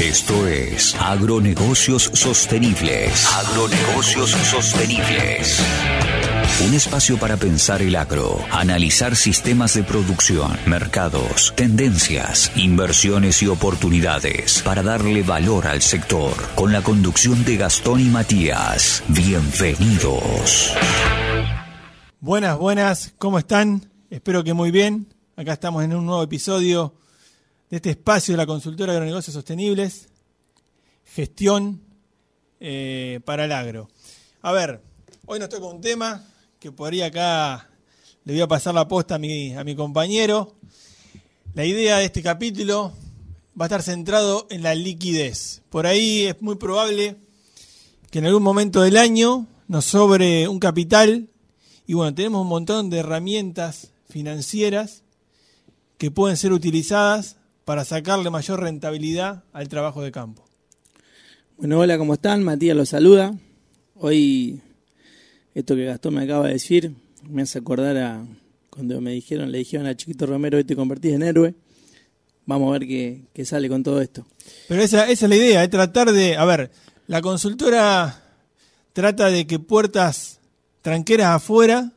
Esto es Agronegocios Sostenibles. Agronegocios Sostenibles. Un espacio para pensar el agro, analizar sistemas de producción, mercados, tendencias, inversiones y oportunidades para darle valor al sector. Con la conducción de Gastón y Matías. Bienvenidos. Buenas, buenas, ¿cómo están? Espero que muy bien. Acá estamos en un nuevo episodio de este espacio de la consultora de agronegocios sostenibles, gestión eh, para el agro. A ver, hoy nos toca un tema que podría acá le voy a pasar la posta a mi, a mi compañero. La idea de este capítulo va a estar centrado en la liquidez. Por ahí es muy probable que en algún momento del año nos sobre un capital y bueno, tenemos un montón de herramientas financieras que pueden ser utilizadas para sacarle mayor rentabilidad al trabajo de campo. Bueno, hola, ¿cómo están? Matías los saluda. Hoy, esto que Gastón me acaba de decir, me hace acordar a cuando me dijeron, le dijeron a Chiquito Romero, hoy te convertís en héroe. Vamos a ver qué, qué sale con todo esto. Pero esa, esa es la idea, es tratar de, a ver, la consultora trata de que puertas tranqueras afuera,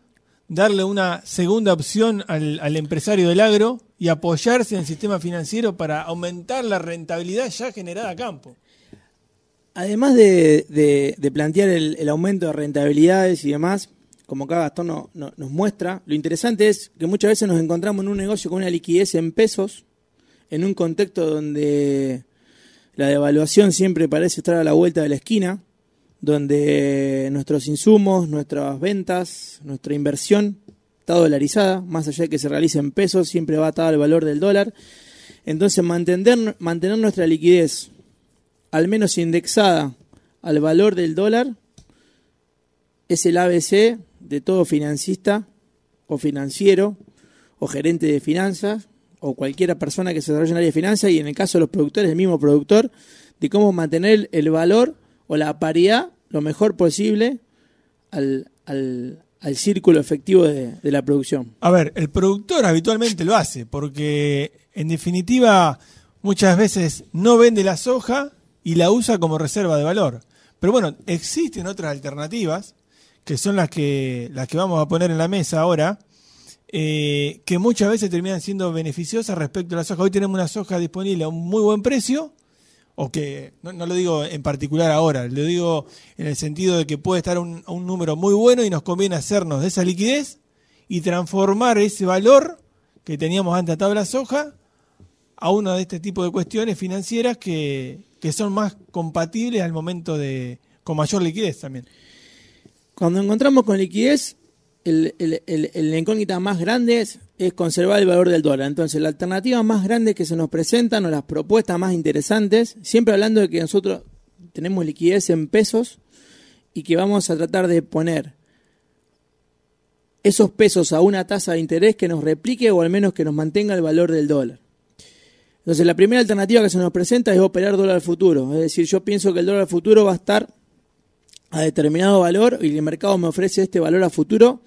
darle una segunda opción al, al empresario del agro y apoyarse en el sistema financiero para aumentar la rentabilidad ya generada a campo. Además de, de- plantear el, aumento de rentabilidades y demás, como acá Gastón no- no- nos muestra, lo interesante es que muchas veces nos encontramos en un negocio con una liquidez en pesos, en un contexto donde la devaluación siempre parece estar a la vuelta de la esquina, donde nuestros insumos, nuestras ventas, nuestra inversión está dolarizada, más allá de que se realice en pesos, siempre va atado al valor del dólar. Entonces mantener, mantener nuestra liquidez al menos indexada al valor del dólar es el ABC de todo financista o financiero o gerente de finanzas o cualquier persona que se desarrolle en el área de finanzas y en el caso de los productores, el mismo productor, de cómo mantener el valor o la paridad lo mejor posible al- al círculo efectivo de, la producción. A ver, el productor habitualmente lo hace porque en definitiva muchas veces no vende la soja y la usa como reserva de valor. Pero bueno, existen otras alternativas que son las que las que vamos a poner en la mesa ahora, eh, que muchas veces terminan siendo beneficiosas respecto a la soja. Hoy tenemos una soja disponible a un muy buen precio, o que no, no lo digo en particular ahora, lo digo en el sentido de que puede estar un, número muy bueno y nos conviene hacernos de esa liquidez y transformar ese valor que teníamos antes atado a la soja a uno de este tipo de cuestiones financieras que, que son más compatibles al momento de con mayor liquidez también. Cuando encontramos con liquidez, el, el, el- el- incógnita más grande es, es conservar el valor del dólar. Entonces, la alternativa más grande que se nos presentan o las propuestas más interesantes, siempre hablando de que nosotros tenemos liquidez en pesos y que vamos a tratar de poner esos pesos a una tasa de interés que nos replique o al menos que nos mantenga el valor del dólar. Entonces, la primera alternativa que se nos presenta es operar dólar futuro. Es decir, yo pienso que el dólar futuro va a estar a determinado valor y el mercado me ofrece este valor a futuro.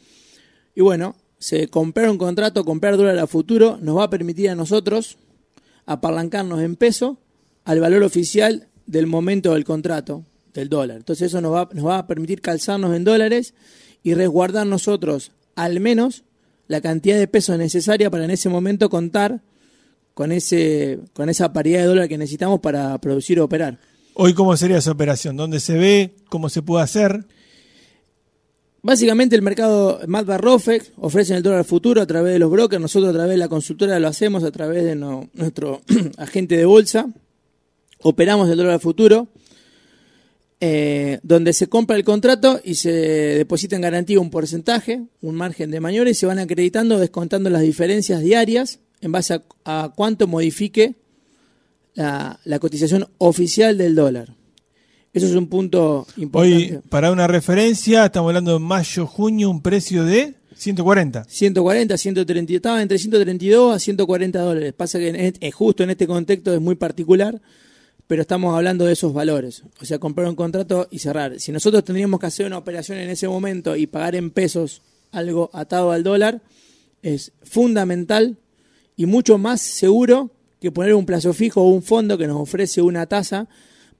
Y bueno, se comprar un contrato, comprar dólar a futuro, nos va a permitir a nosotros apalancarnos en peso al valor oficial del momento del contrato del dólar. Entonces eso nos va, nos va a permitir calzarnos en dólares y resguardar nosotros al menos la cantidad de pesos necesaria para en ese momento contar con, ese, con esa paridad de dólar que necesitamos para producir o operar. Hoy, ¿cómo sería esa operación? ¿Dónde se ve? ¿Cómo se puede hacer? Básicamente el mercado Matba Rofex ofrecen el dólar futuro a través de los brokers, nosotros a través de la consultora lo hacemos a través de nuestro agente de bolsa, operamos el dólar futuro, eh, donde se compra el contrato y se deposita en garantía un porcentaje, un margen de maniobra y se van acreditando descontando las diferencias diarias en base a, cuánto modifique la cotización oficial del dólar. Eso es un punto importante. Hoy, para una referencia, estamos hablando de mayo, junio, un precio de 140. 140, 130, estaba entre 132 a 140 dólares. Pasa que en este- eh, justo en este contexto es muy particular, pero estamos hablando de esos valores. O sea, comprar un contrato y cerrar. Si nosotros tendríamos que hacer una operación en ese momento y pagar en pesos algo atado al dólar, es fundamental y mucho más seguro que poner un plazo fijo o un fondo que nos ofrece una tasa,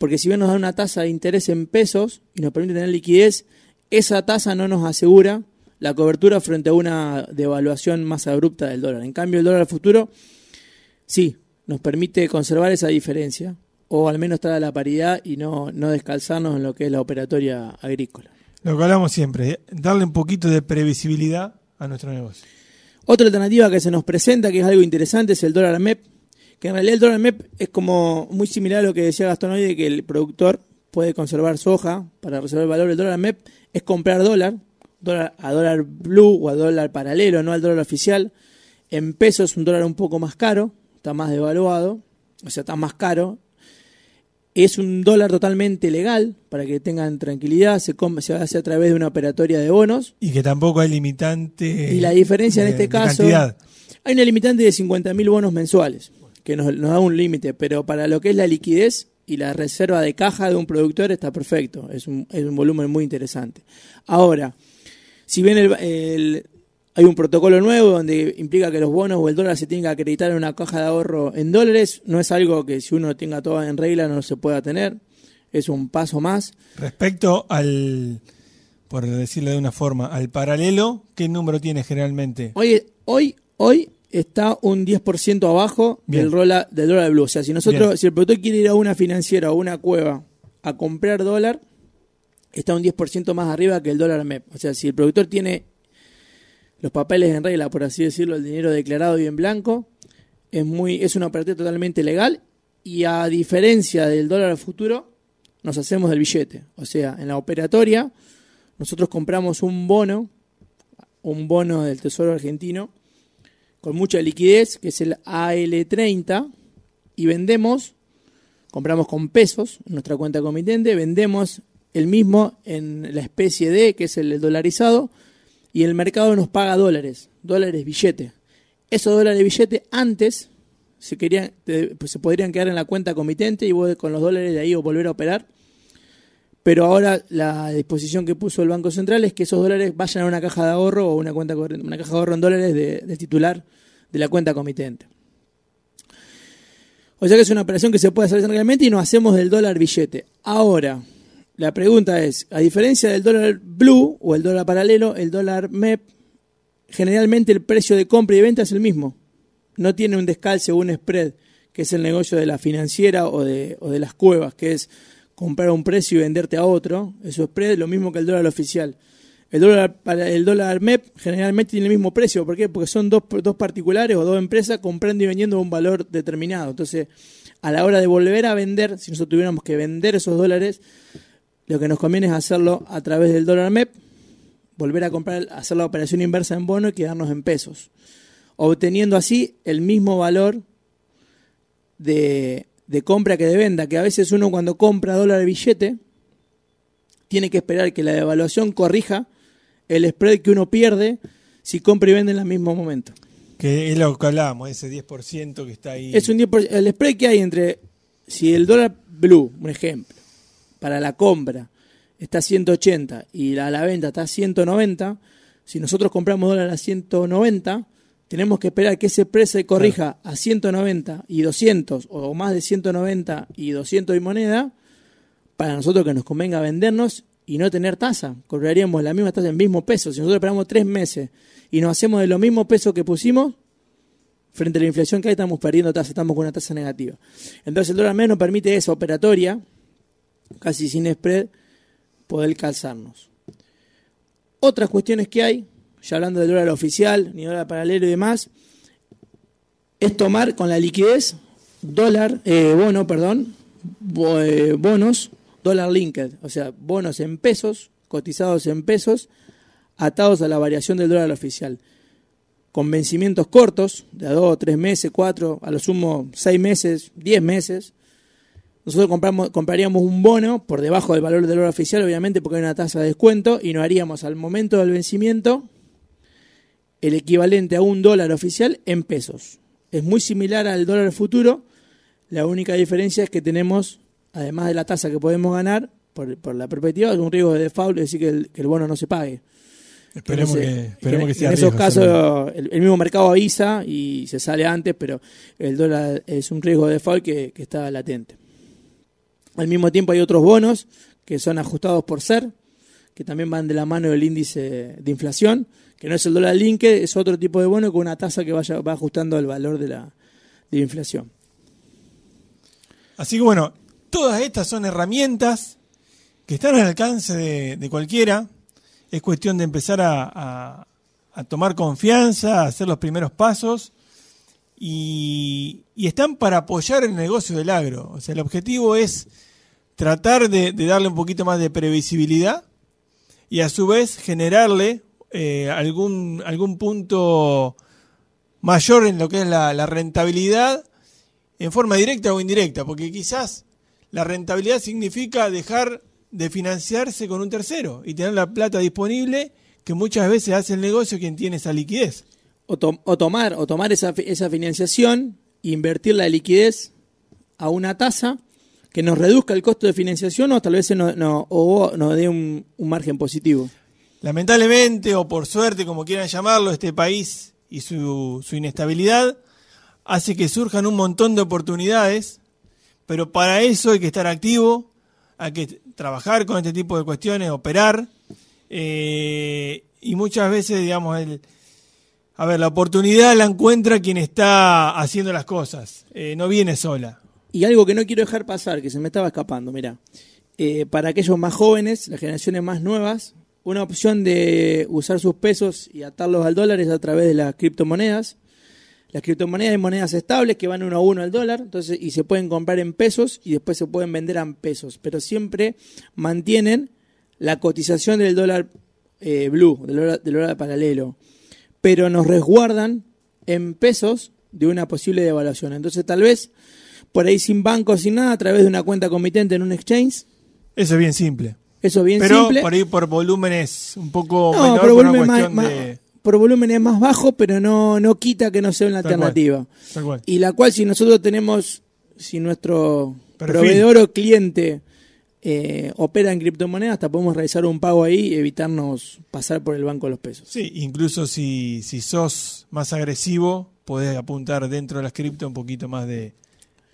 porque si bien nos da una tasa de interés en pesos y nos permite tener liquidez, esa tasa no nos asegura la cobertura frente a una devaluación más abrupta del dólar. En cambio, el dólar futuro sí nos permite conservar esa diferencia o al menos estar a la paridad y no, no descalzarnos en lo que es la operatoria agrícola. Lo que hablamos siempre, darle un poquito de previsibilidad a nuestro negocio. Otra alternativa que se nos presenta, que es algo interesante, es el dólar MEP, que en realidad el dólar MEP es como muy similar a lo que decía Gastón hoy, de que el productor puede conservar soja para reservar el valor. El dólar MEP es comprar dólar, dólar a dólar blue o a dólar paralelo, no al dólar oficial. En pesos un dólar un poco más caro, está más devaluado, o sea, está más caro. Es un dólar totalmente legal, para que tengan tranquilidad, se, se hace a través de una operatoria de bonos. Y que tampoco hay limitante. Y la diferencia en este caso, hay una limitante de 50.000 bonos mensuales, que nos, nos da un límite, pero para lo que es la liquidez y la reserva de caja de un productor está perfecto, es un, es un volumen muy interesante. Ahora, si bien el, hay un protocolo nuevo donde implica que los bonos o el dólar se tienen que acreditar en una caja de ahorro en dólares, no es algo que si uno tenga todo en regla no se pueda tener, es un paso más. Respecto al, por decirlo de una forma, al paralelo, ¿qué número tiene generalmente? Hoy, hoy, hoy está un 10% abajo del, rola, del dólar blue. O sea, si nosotros, si el productor quiere ir a una financiera o una cueva a comprar dólar, está un 10% más arriba que el dólar MEP. O sea, si el productor tiene los papeles en regla, por así decirlo, el dinero declarado y en blanco, es, muy, es una operativa totalmente legal y a diferencia del dólar futuro, nos hacemos del billete. O sea, en la operatoria, nosotros compramos un bono, un bono del Tesoro argentino, con mucha liquidez, que es el AL30, y vendemos, compramos con pesos en nuestra cuenta comitente, vendemos el mismo en la especie D, que es el dolarizado, y el mercado nos paga dólares, dólares billete. Esos dólares billete antes se, querían, pues se podrían quedar en la cuenta comitente y vos con los dólares de ahí o volver a operar. Pero ahora la disposición que puso el Banco Central es que esos dólares vayan a una caja de ahorro o una cuenta una caja de ahorro en dólares del titular de la cuenta comitente. O sea que es una operación que se puede hacer realmente y nos hacemos del dólar billete. Ahora, la pregunta es, a diferencia del dólar blue o el dólar paralelo, el dólar MEP, generalmente el precio de compra y venta es el mismo. No tiene un descalce o un spread, que es el negocio de la financiera de, o de las cuevas, que es comprar a un precio y venderte a otro. Eso es lo mismo que el dólar oficial. El dólar, el dólar MEP generalmente tiene el mismo precio. ¿Por qué? Porque son dos, dos particulares o dos empresas comprando y vendiendo un valor determinado. Entonces, a la hora de volver a vender, si nosotros tuviéramos que vender esos dólares, lo que nos conviene es hacerlo a través del dólar MEP, volver a comprar, hacer la operación inversa en bono y quedarnos en pesos, obteniendo así el mismo valor de, compra que de venda, que a veces uno cuando compra dólar billete tiene que esperar que la devaluación corrija el spread que uno pierde si compra y vende en el mismo momento. Que es lo que hablábamos, ese 10% que está ahí. Es un 10%, el spread que hay entre, si el dólar blue, un ejemplo, para la compra está a 180 y a la venta está a 190, si nosotros compramos dólar a 190, tenemos que esperar que ese precio se corrija a 190 y 200 o más de 190 y 200 y moneda para nosotros que nos convenga vendernos y no tener tasa. Cobraríamos la misma tasa en mismo peso. Si nosotros esperamos tres meses y nos hacemos de lo mismo peso que pusimos, frente a la inflación que hay estamos perdiendo tasa, estamos con una tasa negativa. Entonces el dólar menos permite esa operatoria casi sin spread, poder calzarnos. Otras cuestiones que hay, ya hablando del dólar oficial, ni dólar paralelo y demás, es tomar con la liquidez dólar, eh, bono, perdón, eh, bonos, dólar linked, o sea, bonos en pesos, cotizados en pesos, atados a la variación del dólar oficial, con vencimientos cortos, de a dos, tres meses, cuatro, a lo sumo seis meses, diez meses, nosotros compraríamos un bono por debajo del valor del dólar oficial, obviamente, porque hay una tasa de descuento, y nos haríamos al momento del vencimiento el equivalente a un dólar oficial en pesos. Es muy similar al dólar futuro, la única diferencia es que tenemos, además de la tasa que podemos ganar, por, la perspectiva, un riesgo de default, es decir, que el, que el bono no se pague. Esperemos no se- que, esperemos que sea en esos riesgo casos el, el mismo mercado avisa y se sale antes, pero el dólar es un riesgo de default que, que está latente. Al mismo tiempo hay otros bonos que son ajustados por ser, que también van de la mano del índice de inflación, que no es el dólar linked, es otro tipo de bono con una tasa que vaya, va ajustando al valor de la, de la inflación. Así que bueno, todas estas son herramientas que están al alcance de, de cualquiera. Es cuestión de empezar a, a- a tomar confianza, a hacer los primeros pasos y, y están para apoyar el negocio del agro. O sea, el objetivo es tratar de, de darle un poquito más de previsibilidad y a su vez generarle eh, algún, algún punto mayor en lo que es la, rentabilidad en forma directa o indirecta, porque quizás la rentabilidad significa dejar de financiarse con un tercero y tener la plata disponible que muchas veces hace el negocio quien tiene esa liquidez. O, o tomar, o tomar esa, esa financiación, invertir la liquidez a una tasa que nos reduzca el costo de financiación o tal vez no, no- o nos dé un margen positivo. Lamentablemente o por suerte, como quieran llamarlo, este país y su, su inestabilidad hace que surjan un montón de oportunidades, pero para eso hay que estar activo, hay que trabajar con este tipo de cuestiones, operar, eh, y muchas veces, digamos, el, a ver, la oportunidad la encuentra quien está haciendo las cosas, eh, no viene sola. Y algo que no quiero dejar pasar, que se me estaba escapando, mira. Eh, para aquellos más jóvenes, las generaciones más nuevas, una opción de usar sus pesos y atarlos al dólar es a través de las criptomonedas. Las criptomonedas hay monedas estables que van uno a uno al dólar, entonces y se pueden comprar en pesos y después se pueden vender en pesos, pero siempre mantienen la cotización del dólar eh, blue, del dólar, del dólar paralelo, pero nos resguardan en pesos de una posible devaluación. Entonces tal vez por ahí sin banco, sin nada, a través de una cuenta comitente en un exchange, Eso es bien simple. Eso bien pero simple. por ahí por volúmenes un poco No, menor por por una volumen, más, de... por volumen es más bajo, pero no, no quita que no sea una Tal cual. alternativa. Tal cual. Y la cual si nosotros tenemos, si nuestro Perfil. proveedor o cliente eh, opera en criptomonedas, hasta podemos realizar un pago ahí y evitarnos pasar por el banco de los pesos. Sí, incluso si, si sos más agresivo, podés apuntar dentro de las cripto un poquito más de,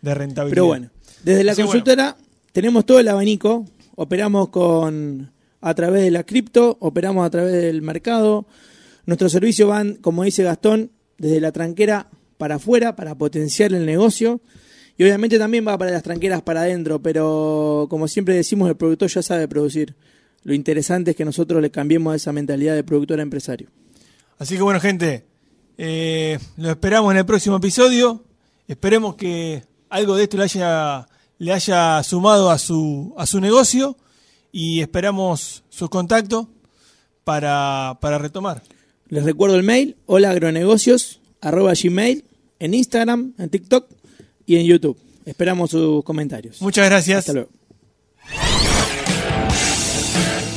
de rentabilidad. Pero bueno, desde la Así, consultora tenemos todo el abanico, operamos con a través de la cripto, operamos a través del mercado. Nuestros servicios van, como dice Gastón, desde la tranquera para afuera para potenciar el negocio. Y obviamente también va para las tranqueras para adentro, pero como siempre decimos, el productor ya sabe producir. Lo interesante es que nosotros le cambiemos esa mentalidad de productor a empresario. Así que bueno, gente, eh, lo esperamos en el próximo episodio. Esperemos que algo de esto le haya, le haya sumado a su, a su negocio y esperamos sus contactos para, para retomar. Les recuerdo el mail, hola agronegocios, arroba gmail, en Instagram, en TikTok y en YouTube. Esperamos sus comentarios. Muchas gracias. Hasta luego.